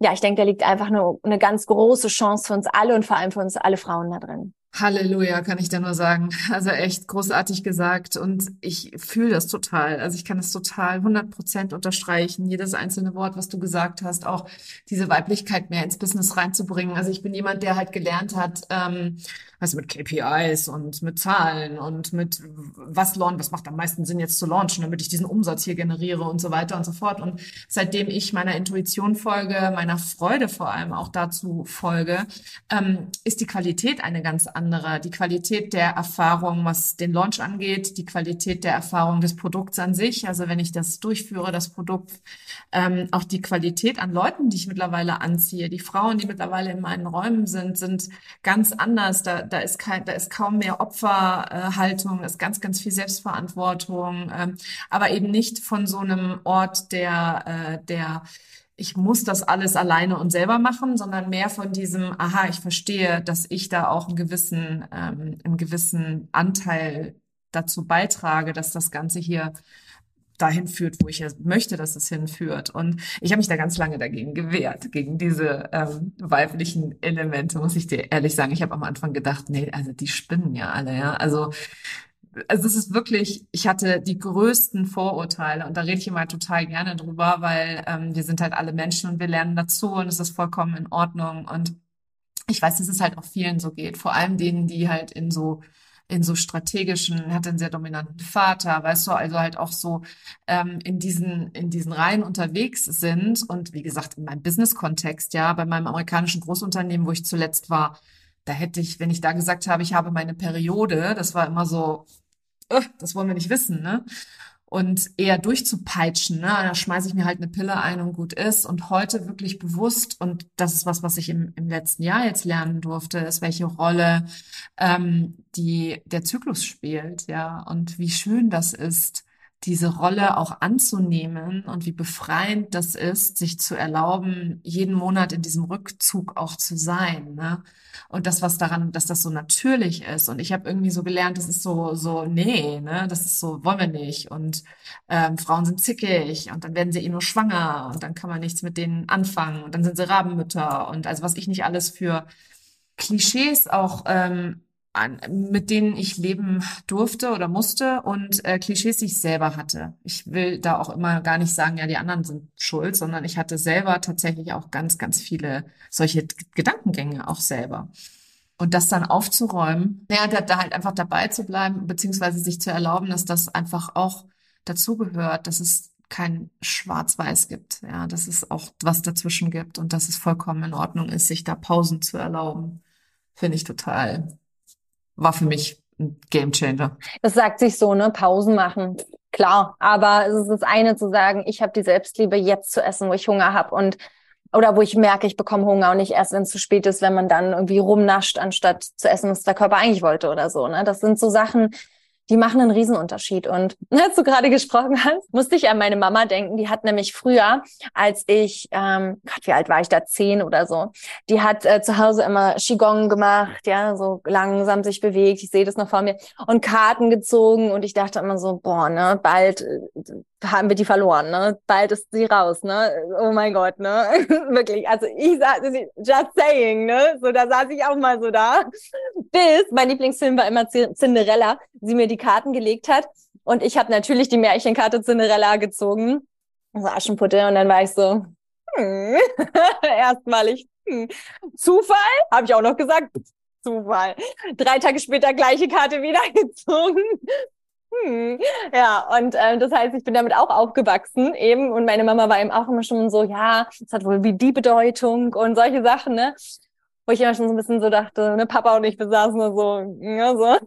Speaker 2: ja, ich denke, da liegt einfach eine, eine ganz große Chance für uns alle und vor allem für uns alle Frauen da drin.
Speaker 1: Halleluja, kann ich da nur sagen. Also echt großartig gesagt und ich fühle das total. Also ich kann das total 100 Prozent unterstreichen. Jedes einzelne Wort, was du gesagt hast, auch diese Weiblichkeit mehr ins Business reinzubringen. Also ich bin jemand, der halt gelernt hat, ähm, also mit KPIs und mit Zahlen und mit was launch, was macht am meisten Sinn jetzt zu launchen, damit ich diesen Umsatz hier generiere und so weiter und so fort. Und seitdem ich meiner Intuition folge, meiner Freude vor allem auch dazu folge, ähm, ist die Qualität eine ganz andere andere. Die Qualität der Erfahrung, was den Launch angeht, die Qualität der Erfahrung des Produkts an sich. Also wenn ich das durchführe, das Produkt, ähm, auch die Qualität an Leuten, die ich mittlerweile anziehe. Die Frauen, die mittlerweile in meinen Räumen sind, sind ganz anders. Da, da ist kein, da ist kaum mehr Opferhaltung, ist ganz, ganz viel Selbstverantwortung, ähm, aber eben nicht von so einem Ort der, äh, der ich muss das alles alleine und selber machen, sondern mehr von diesem, aha, ich verstehe, dass ich da auch einen gewissen, ähm, einen gewissen Anteil dazu beitrage, dass das Ganze hier dahin führt, wo ich ja möchte, dass es hinführt. Und ich habe mich da ganz lange dagegen gewehrt, gegen diese ähm, weiblichen Elemente, muss ich dir ehrlich sagen. Ich habe am Anfang gedacht, nee, also die spinnen ja alle, ja. Also also es ist wirklich, ich hatte die größten Vorurteile und da rede ich immer total gerne drüber, weil ähm, wir sind halt alle Menschen und wir lernen dazu und es ist vollkommen in Ordnung. Und ich weiß, dass es halt auch vielen so geht, vor allem denen, die halt in so in so strategischen, hat einen sehr dominanten Vater, weißt du, also halt auch so ähm, in diesen in diesen Reihen unterwegs sind und wie gesagt in meinem Business-Kontext, ja, bei meinem amerikanischen Großunternehmen, wo ich zuletzt war, da hätte ich, wenn ich da gesagt habe, ich habe meine Periode, das war immer so, uh, das wollen wir nicht wissen, ne? Und eher durchzupeitschen, ne? Da schmeiße ich mir halt eine Pille ein und gut ist. Und heute wirklich bewusst, und das ist was, was ich im, im letzten Jahr jetzt lernen durfte, ist, welche Rolle ähm, die der Zyklus spielt, ja, und wie schön das ist, diese Rolle auch anzunehmen und wie befreiend das ist, sich zu erlauben, jeden Monat in diesem Rückzug auch zu sein. Ne? Und das, was daran, dass das so natürlich ist. Und ich habe irgendwie so gelernt, das ist so, so, nee, ne, das ist so, wollen wir nicht. Und ähm, Frauen sind zickig und dann werden sie eh nur schwanger und dann kann man nichts mit denen anfangen und dann sind sie Rabenmütter und also was ich nicht alles für Klischees auch ähm, an, mit denen ich leben durfte oder musste und äh, Klischees, ich selber hatte. Ich will da auch immer gar nicht sagen, ja, die anderen sind schuld, sondern ich hatte selber tatsächlich auch ganz, ganz viele solche Gedankengänge auch selber. Und das dann aufzuräumen, ja, da, da halt einfach dabei zu bleiben, beziehungsweise sich zu erlauben, dass das einfach auch dazugehört, dass es kein Schwarz-Weiß gibt, ja, dass es auch was dazwischen gibt und dass es vollkommen in Ordnung ist, sich da Pausen zu erlauben, finde ich total war für mich ein Gamechanger.
Speaker 2: Das sagt sich so, ne? Pausen machen. Klar, aber es ist das eine zu sagen, ich habe die Selbstliebe jetzt zu essen, wo ich Hunger habe und oder wo ich merke, ich bekomme Hunger und nicht erst, wenn es zu spät ist, wenn man dann irgendwie rumnascht, anstatt zu essen, was der Körper eigentlich wollte oder so. Ne? Das sind so Sachen, die machen einen Riesenunterschied. Und als du gerade gesprochen hast, musste ich an meine Mama denken. Die hat nämlich früher, als ich, ähm, Gott, wie alt war ich da, zehn oder so, die hat äh, zu Hause immer Qigong gemacht, ja, so langsam sich bewegt. Ich sehe das noch vor mir und Karten gezogen und ich dachte immer so, boah, ne, bald äh, haben wir die verloren, ne? Bald ist sie raus, ne? Oh mein Gott, ne? Wirklich. Also ich sag, just saying, ne? So, da saß ich auch mal so da. Bis mein Lieblingsfilm war immer Cinderella, sie mir die Karten gelegt hat. Und ich habe natürlich die Märchenkarte Cinderella gezogen. So Aschenputte. Und dann war ich so, hm. erstmalig, hm. Zufall? Habe ich auch noch gesagt. Zufall. Drei Tage später gleiche Karte wieder gezogen. Hm. Ja, und äh, das heißt, ich bin damit auch aufgewachsen eben und meine Mama war eben auch immer schon so, ja, es hat wohl wie die Bedeutung und solche Sachen, ne? Wo ich immer schon so ein bisschen so dachte, ne, Papa und ich besaßen nur so, ja, so.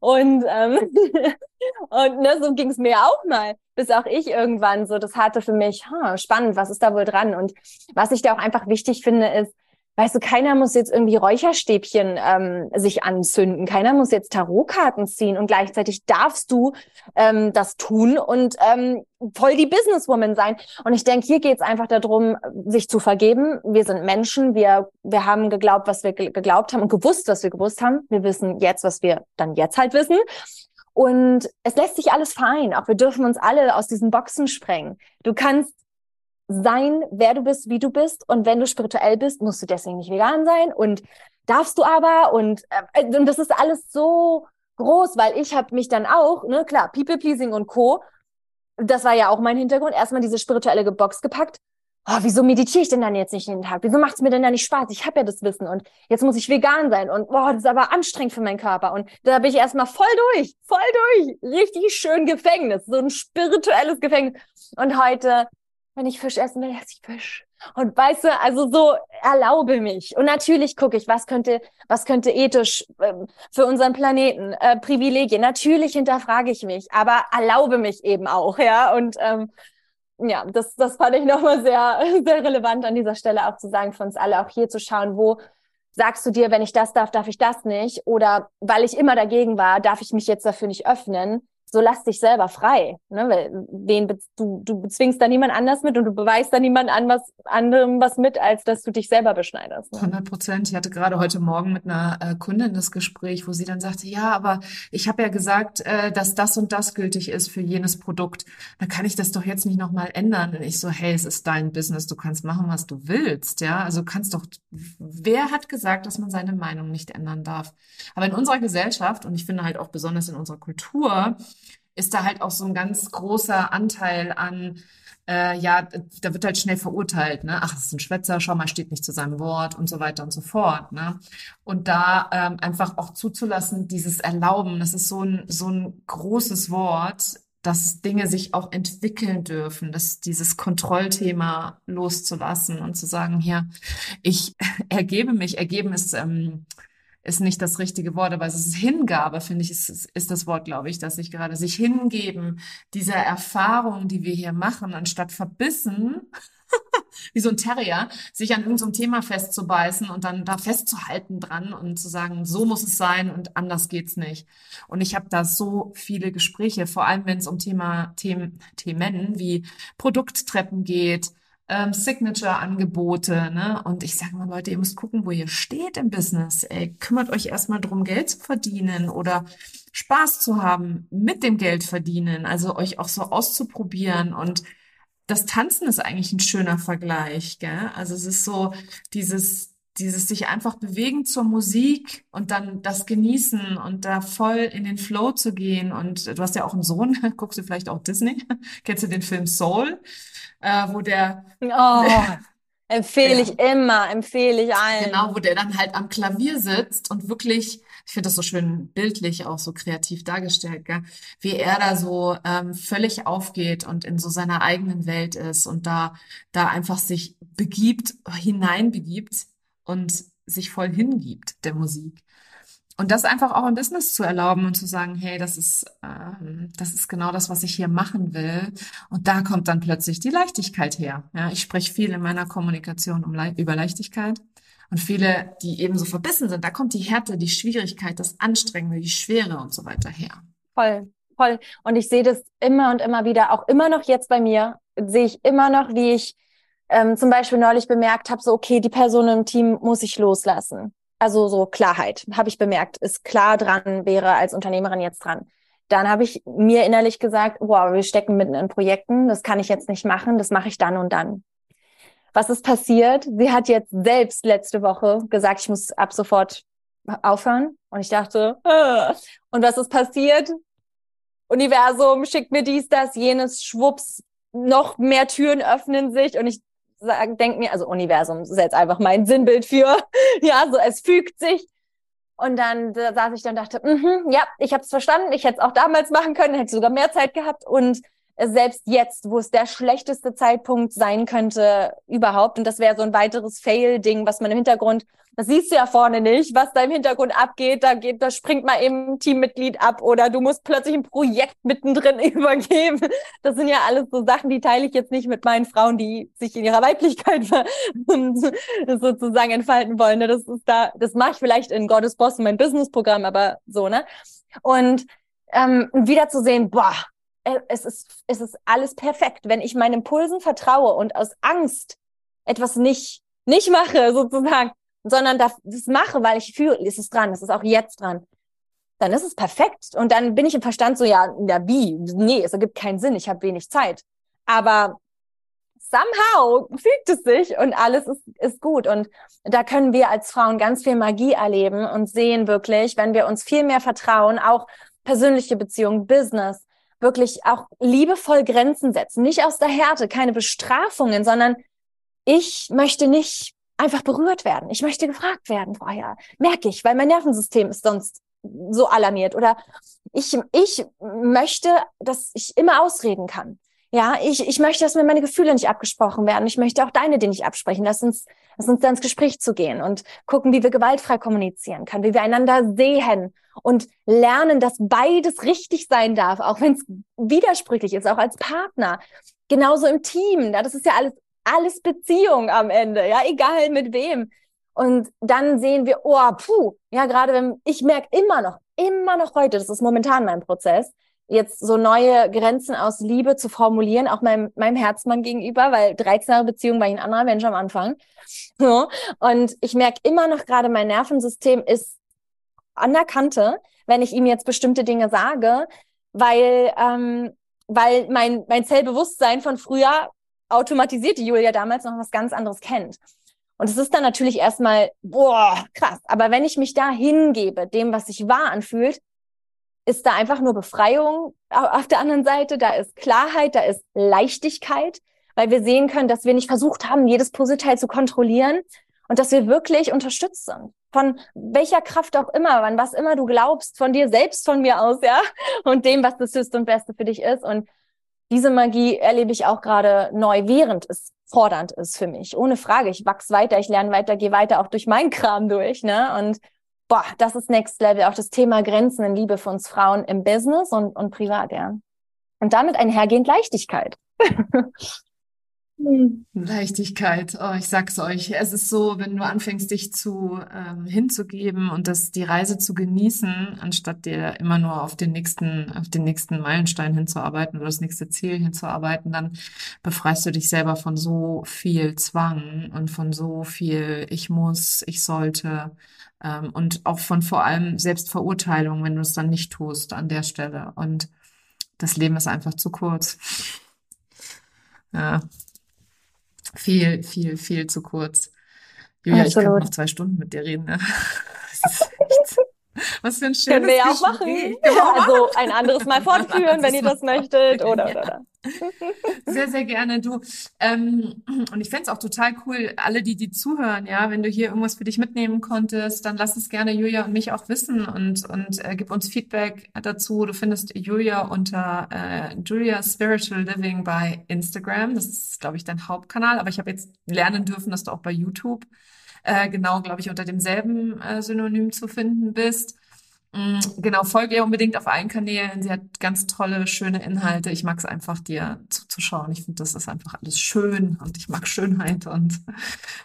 Speaker 2: Und, ähm, und ne, so ging es mir auch mal, bis auch ich irgendwann so das hatte für mich, huh, spannend, was ist da wohl dran? Und was ich da auch einfach wichtig finde, ist, weißt du, keiner muss jetzt irgendwie Räucherstäbchen ähm, sich anzünden, keiner muss jetzt Tarotkarten ziehen und gleichzeitig darfst du ähm, das tun und ähm, voll die Businesswoman sein. Und ich denke, hier geht es einfach darum, sich zu vergeben. Wir sind Menschen, wir, wir haben geglaubt, was wir geglaubt haben und gewusst, was wir gewusst haben. Wir wissen jetzt, was wir dann jetzt halt wissen. Und es lässt sich alles vereinen. Auch wir dürfen uns alle aus diesen Boxen sprengen. Du kannst sein, wer du bist, wie du bist. Und wenn du spirituell bist, musst du deswegen nicht vegan sein und darfst du aber. Und, äh, und das ist alles so groß, weil ich habe mich dann auch, ne, klar, People Pleasing und Co. Das war ja auch mein Hintergrund. Erstmal diese spirituelle Box gepackt. Oh, wieso meditiere ich denn dann jetzt nicht jeden Tag? Wieso macht es mir denn da nicht Spaß? Ich habe ja das Wissen und jetzt muss ich vegan sein und boah, das ist aber anstrengend für meinen Körper. Und da bin ich erstmal voll durch, voll durch. Richtig schön Gefängnis, so ein spirituelles Gefängnis. Und heute wenn ich Fisch essen will, esse ich Fisch. Und weißt du, also so erlaube mich. Und natürlich gucke ich, was könnte, was könnte ethisch ähm, für unseren Planeten äh, Privilegien. Natürlich hinterfrage ich mich, aber erlaube mich eben auch, ja. Und ähm, ja, das, das fand ich nochmal sehr, sehr relevant an dieser Stelle auch zu sagen, für uns alle auch hier zu schauen, wo sagst du dir, wenn ich das darf, darf ich das nicht? Oder weil ich immer dagegen war, darf ich mich jetzt dafür nicht öffnen? So lass dich selber frei. Ne? Weil wen du, du bezwingst da niemand anders mit und du beweist da niemand an was, anderem was mit, als dass du dich selber beschneidest.
Speaker 1: Ne? 100 Prozent. Ich hatte gerade heute Morgen mit einer äh, Kundin das Gespräch, wo sie dann sagte, ja, aber ich habe ja gesagt, äh, dass das und das gültig ist für jenes Produkt. Da kann ich das doch jetzt nicht nochmal ändern. Und ich so, hey, es ist dein Business, du kannst machen, was du willst. Ja, also kannst doch, wer hat gesagt, dass man seine Meinung nicht ändern darf? Aber in unserer Gesellschaft, und ich finde halt auch besonders in unserer Kultur, ist da halt auch so ein ganz großer Anteil an, äh, ja, da wird halt schnell verurteilt, ne? Ach, das ist ein Schwätzer, schau mal, steht nicht zu seinem Wort und so weiter und so fort, ne? Und da ähm, einfach auch zuzulassen, dieses Erlauben, das ist so ein, so ein großes Wort, dass Dinge sich auch entwickeln dürfen, dass dieses Kontrollthema loszulassen und zu sagen, hier, ich ergebe mich, ergeben ist ähm, ist nicht das richtige Wort, aber es ist Hingabe, finde ich, ist, ist das Wort, glaube ich, dass sich gerade sich hingeben, dieser Erfahrung, die wir hier machen, anstatt verbissen, wie so ein Terrier, sich an irgendeinem Thema festzubeißen und dann da festzuhalten dran und zu sagen, so muss es sein und anders geht's nicht. Und ich habe da so viele Gespräche, vor allem wenn es um Thema Themen, Themen wie Produkttreppen geht, ähm, Signature-Angebote, ne? Und ich sage mal, Leute, ihr müsst gucken, wo ihr steht im Business. Ey, kümmert euch erstmal drum, Geld zu verdienen oder Spaß zu haben mit dem Geld verdienen, also euch auch so auszuprobieren und das Tanzen ist eigentlich ein schöner Vergleich, gell? Also es ist so dieses dieses sich einfach bewegen zur Musik und dann das genießen und da voll in den Flow zu gehen. Und du hast ja auch einen Sohn, guckst du vielleicht auch Disney? Kennst du den Film Soul? äh, wo der.
Speaker 2: Oh, empfehle ich immer, empfehle ich allen.
Speaker 1: Genau, wo der dann halt am Klavier sitzt und wirklich, ich finde das so schön bildlich auch so kreativ dargestellt, gell? wie er da so ähm, völlig aufgeht und in so seiner eigenen Welt ist und da, da einfach sich begibt, hineinbegibt und sich voll hingibt der Musik. Und das einfach auch im Business zu erlauben und zu sagen, hey, das ist, ähm, das ist genau das, was ich hier machen will. Und da kommt dann plötzlich die Leichtigkeit her. Ja, ich spreche viel in meiner Kommunikation um Le über Leichtigkeit. Und viele, die eben so verbissen sind, da kommt die Härte, die Schwierigkeit, das Anstrengende, die Schwere und so weiter her.
Speaker 2: Voll, voll. Und ich sehe das immer und immer wieder, auch immer noch jetzt bei mir, sehe ich immer noch, wie ich ähm, zum Beispiel neulich bemerkt habe, so, okay, die Person im Team muss ich loslassen also so Klarheit, habe ich bemerkt, ist klar dran, wäre als Unternehmerin jetzt dran. Dann habe ich mir innerlich gesagt, wow, wir stecken mitten in Projekten, das kann ich jetzt nicht machen, das mache ich dann und dann. Was ist passiert? Sie hat jetzt selbst letzte Woche gesagt, ich muss ab sofort aufhören. Und ich dachte, äh. und was ist passiert? Universum schickt mir dies, das, jenes, schwupps, noch mehr Türen öffnen sich und ich denke mir, also Universum ist jetzt einfach mein Sinnbild für, ja, so es fügt sich. Und dann da saß ich dann und dachte, mm ja, ich habe es verstanden, ich hätte es auch damals machen können, hätte sogar mehr Zeit gehabt und selbst jetzt, wo es der schlechteste Zeitpunkt sein könnte überhaupt, und das wäre so ein weiteres Fail-Ding, was man im Hintergrund, das siehst du ja vorne nicht, was da im Hintergrund abgeht, da geht, da springt mal eben ein Teammitglied ab oder du musst plötzlich ein Projekt mittendrin übergeben. Das sind ja alles so Sachen, die teile ich jetzt nicht mit meinen Frauen, die sich in ihrer Weiblichkeit sozusagen entfalten wollen. Das ist da, das mache ich vielleicht in Gottes Boss, mein Business-Programm, aber so, ne? Und ähm, wieder zu sehen, boah, es ist, es ist alles perfekt. Wenn ich meinen Impulsen vertraue und aus Angst etwas nicht, nicht mache, sozusagen, sondern das, mache, weil ich fühle, es ist dran, es ist auch jetzt dran, dann ist es perfekt. Und dann bin ich im Verstand so, ja, ja, wie? Nee, es ergibt keinen Sinn, ich habe wenig Zeit. Aber somehow fügt es sich und alles ist, ist gut. Und da können wir als Frauen ganz viel Magie erleben und sehen wirklich, wenn wir uns viel mehr vertrauen, auch persönliche Beziehungen, Business, wirklich auch liebevoll Grenzen setzen. Nicht aus der Härte, keine Bestrafungen, sondern ich möchte nicht einfach berührt werden. Ich möchte gefragt werden vorher. Merke ich, weil mein Nervensystem ist sonst so alarmiert. Oder ich, ich möchte, dass ich immer ausreden kann. Ja, ich, ich möchte, dass mir meine Gefühle nicht abgesprochen werden. Ich möchte auch deine die nicht absprechen. Lass uns, lass uns da ins Gespräch zu gehen und gucken, wie wir gewaltfrei kommunizieren können, wie wir einander sehen und lernen, dass beides richtig sein darf, auch wenn es widersprüchlich ist, auch als Partner. Genauso im Team. Ja, das ist ja alles, alles Beziehung am Ende, ja, egal mit wem. Und dann sehen wir, oh, puh, ja, gerade wenn ich merke immer noch, immer noch heute, das ist momentan mein Prozess, jetzt so neue Grenzen aus Liebe zu formulieren, auch meinem, meinem Herzmann gegenüber, weil 13 Jahre Beziehung war ich ein anderer Mensch am Anfang. So. Und ich merke immer noch gerade, mein Nervensystem ist an der Kante, wenn ich ihm jetzt bestimmte Dinge sage, weil, ähm, weil mein, mein Zellbewusstsein von früher automatisiert die Julia damals noch was ganz anderes kennt. Und es ist dann natürlich erstmal, boah, krass. Aber wenn ich mich da hingebe, dem, was sich wahr anfühlt, ist da einfach nur Befreiung auf der anderen Seite, da ist Klarheit, da ist Leichtigkeit, weil wir sehen können, dass wir nicht versucht haben, jedes Puzzleteil zu kontrollieren und dass wir wirklich unterstützt sind. Von welcher Kraft auch immer, wann was immer du glaubst, von dir selbst, von mir aus, ja, und dem, was das Höchste und Beste für dich ist. Und diese Magie erlebe ich auch gerade neu, während es fordernd ist für mich. Ohne Frage. Ich wachs weiter, ich lerne weiter, gehe weiter auch durch meinen Kram durch, ne? Und boah, das ist Next Level. Auch das Thema Grenzen in Liebe für uns Frauen im Business und, und privat, ja. Und damit einhergehend Leichtigkeit.
Speaker 1: Hm. Leichtigkeit, oh, ich sag's euch. Es ist so, wenn du anfängst, dich zu ähm, hinzugeben und das die Reise zu genießen, anstatt dir immer nur auf den nächsten, auf den nächsten Meilenstein hinzuarbeiten oder das nächste Ziel hinzuarbeiten, dann befreist du dich selber von so viel Zwang und von so viel Ich muss, ich sollte ähm, und auch von vor allem Selbstverurteilung, wenn du es dann nicht tust an der Stelle. Und das Leben ist einfach zu kurz. Ja, viel, viel, viel zu kurz. Julia, Absolut. ich könnte noch zwei Stunden mit dir reden. Ne? Das ist echt
Speaker 2: was für ein schönes Können wir ja auch machen. Ja, also ein anderes Mal fortführen, wenn ihr das möchtet. Oder, oder, oder.
Speaker 1: Sehr, sehr gerne, du. Ähm, und ich fände es auch total cool, alle, die die zuhören, ja, wenn du hier irgendwas für dich mitnehmen konntest, dann lass es gerne Julia und mich auch wissen und, und äh, gib uns Feedback dazu. Du findest Julia unter äh, Julia Spiritual Living bei Instagram. Das ist, glaube ich, dein Hauptkanal. Aber ich habe jetzt lernen dürfen, dass du auch bei YouTube äh, genau, glaube ich, unter demselben äh, Synonym zu finden bist. Mm, genau, folge ihr unbedingt auf allen Kanälen. Sie hat ganz tolle, schöne Inhalte. Ich mag es einfach, dir zuzuschauen. Ich finde, das ist einfach alles schön und ich mag Schönheit und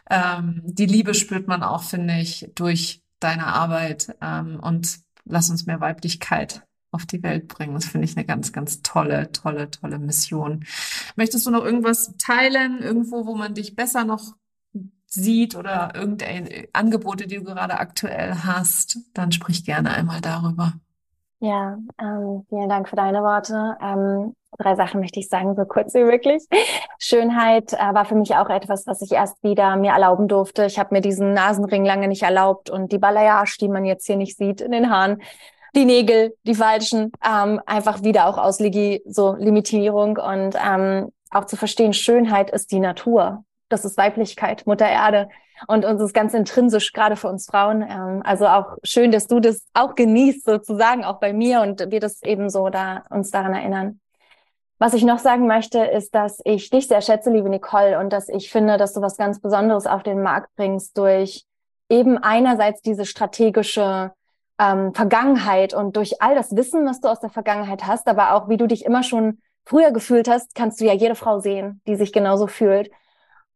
Speaker 1: ähm, die Liebe spürt man auch, finde ich, durch deine Arbeit. Ähm, und lass uns mehr Weiblichkeit auf die Welt bringen. Das finde ich eine ganz, ganz tolle, tolle, tolle Mission. Möchtest du noch irgendwas teilen, irgendwo, wo man dich besser noch sieht oder irgendeine Angebote, die du gerade aktuell hast, dann sprich gerne einmal darüber.
Speaker 2: Ja, ähm, vielen Dank für deine Worte. Ähm, drei Sachen möchte ich sagen, so kurz wie möglich. Schönheit äh, war für mich auch etwas, was ich erst wieder mir erlauben durfte. Ich habe mir diesen Nasenring lange nicht erlaubt und die Balayage, die man jetzt hier nicht sieht in den Haaren, die Nägel, die falschen, ähm, einfach wieder auch aus Ligi so Limitierung und ähm, auch zu verstehen, Schönheit ist die Natur das ist Weiblichkeit, Mutter Erde. Und uns ist ganz intrinsisch, gerade für uns Frauen. Ähm, also auch schön, dass du das auch genießt, sozusagen, auch bei mir und wir das eben so da uns daran erinnern. Was ich noch sagen möchte, ist, dass ich dich sehr schätze, liebe Nicole, und dass ich finde, dass du was ganz Besonderes auf den Markt bringst durch eben einerseits diese strategische ähm, Vergangenheit und durch all das Wissen, was du aus der Vergangenheit hast, aber auch wie du dich immer schon früher gefühlt hast, kannst du ja jede Frau sehen, die sich genauso fühlt.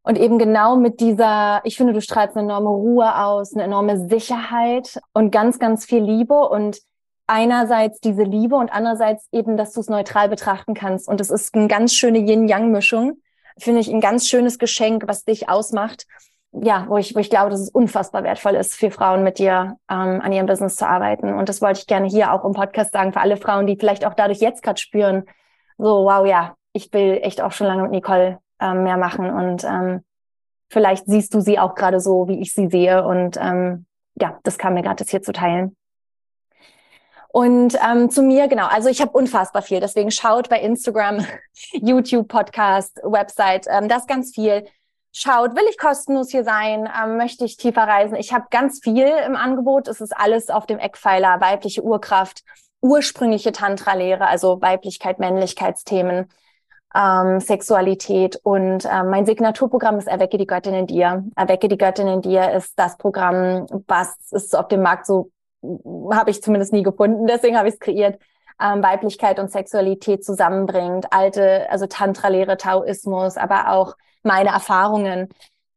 Speaker 2: Und eben genau mit dieser, ich finde, du strahlst eine enorme Ruhe aus, eine enorme Sicherheit und ganz, ganz viel Liebe und einerseits diese Liebe und andererseits eben, dass du es neutral betrachten kannst. Und es ist eine ganz schöne Yin-Yang-Mischung. Finde ich ein ganz schönes Geschenk, was dich ausmacht. Ja, wo ich, wo ich glaube, dass es unfassbar wertvoll ist, für Frauen mit dir ähm, an ihrem Business zu arbeiten. Und das wollte ich gerne hier auch im Podcast sagen, für alle Frauen, die vielleicht auch dadurch jetzt gerade spüren, so, wow, ja, ich will echt auch schon lange mit Nicole ähm, mehr machen. Und ähm, vielleicht siehst du sie auch gerade so, wie ich sie sehe. Und ähm, ja, das kam mir gerade, das hier zu teilen. Und ähm, zu mir, genau, also ich habe unfassbar viel. Deswegen schaut bei Instagram, YouTube, Podcast, Website, ähm, das ganz viel. Schaut, will ich kostenlos hier sein? Ähm, möchte ich tiefer reisen? Ich habe ganz viel im Angebot. Es ist alles auf dem Eckpfeiler, weibliche Urkraft, ursprüngliche Tantra-Lehre, also Weiblichkeit, Männlichkeitsthemen ähm, Sexualität. Und äh, mein Signaturprogramm ist Erwecke die Göttin in dir. Erwecke die Göttin in dir ist das Programm, was ist auf dem Markt so, habe ich zumindest nie gefunden, deswegen habe ich es kreiert. Ähm, Weiblichkeit und Sexualität zusammenbringt, alte, also Tantra-Lehre, Taoismus, aber auch meine Erfahrungen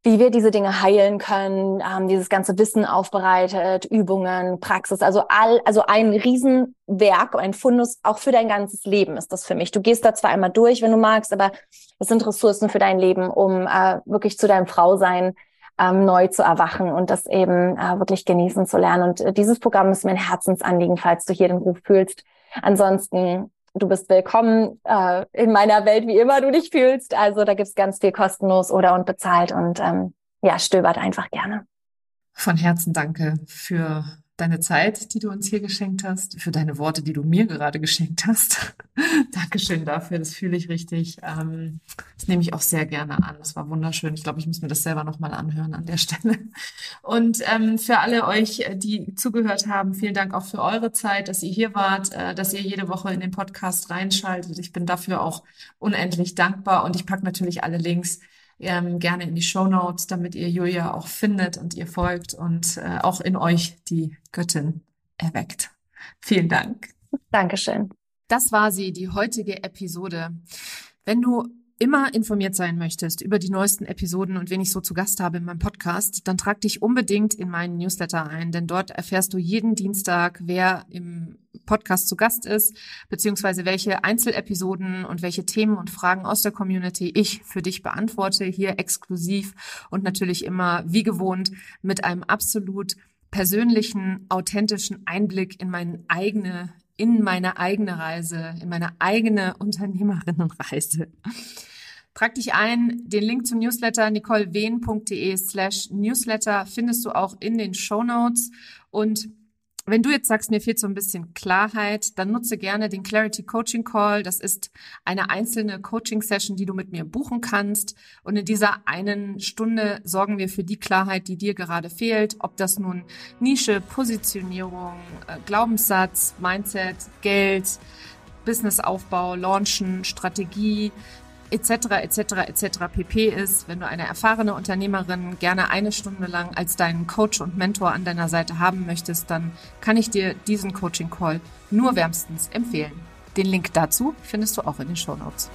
Speaker 2: wie wir diese Dinge heilen können, ähm, dieses ganze Wissen aufbereitet, Übungen, Praxis, also all, also ein Riesenwerk, ein Fundus, auch für dein ganzes Leben ist das für mich. Du gehst da zwar einmal durch, wenn du magst, aber es sind Ressourcen für dein Leben, um äh, wirklich zu deinem Frausein ähm, neu zu erwachen und das eben äh, wirklich genießen zu lernen. Und äh, dieses Programm ist mein Herzensanliegen, falls du hier den Ruf fühlst. Ansonsten du bist willkommen äh, in meiner Welt, wie immer du dich fühlst. Also da gibt's ganz viel kostenlos oder und bezahlt und ähm, ja, stöbert einfach gerne.
Speaker 1: Von Herzen danke für deine Zeit, die du uns hier geschenkt hast, für deine Worte, die du mir gerade geschenkt hast. Dankeschön dafür, das fühle ich richtig. Ähm, das nehme ich auch sehr gerne an. Das war wunderschön. Ich glaube, ich muss mir das selber nochmal anhören an der Stelle. Und ähm, für alle euch, die zugehört haben, vielen Dank auch für eure Zeit, dass ihr hier wart, äh, dass ihr jede Woche in den Podcast reinschaltet. Ich bin dafür auch unendlich dankbar und ich packe natürlich alle Links ähm, gerne in die Show Notes, damit ihr Julia auch findet und ihr folgt und äh, auch in euch die Göttin erweckt. Vielen Dank.
Speaker 2: Dankeschön.
Speaker 1: Das war sie, die heutige Episode. Wenn du immer informiert sein möchtest über die neuesten Episoden und wen ich so zu Gast habe in meinem Podcast, dann trag dich unbedingt in meinen Newsletter ein, denn dort erfährst du jeden Dienstag, wer im Podcast zu Gast ist, beziehungsweise welche Einzelepisoden und welche Themen und Fragen aus der Community ich für dich beantworte, hier exklusiv und natürlich immer wie gewohnt mit einem absolut persönlichen, authentischen Einblick in meine eigene in meine eigene Reise, in meine eigene Unternehmerinnenreise. Trag dich ein. Den Link zum Newsletter nicolewehn.de slash Newsletter findest du auch in den Show Notes. Und wenn du jetzt sagst, mir fehlt so ein bisschen Klarheit, dann nutze gerne den Clarity Coaching Call. Das ist eine einzelne Coaching Session, die du mit mir buchen kannst. Und in dieser einen Stunde sorgen wir für die Klarheit, die dir gerade fehlt. Ob das nun Nische, Positionierung, äh, Glaubenssatz, Mindset, Geld, Businessaufbau, Launchen, Strategie, etc. etc. etc. pp ist, wenn du eine erfahrene Unternehmerin gerne eine Stunde lang als deinen Coach und Mentor an deiner Seite haben möchtest, dann kann ich dir diesen Coaching Call nur wärmstens empfehlen. Den Link dazu findest du auch in den Show Notes.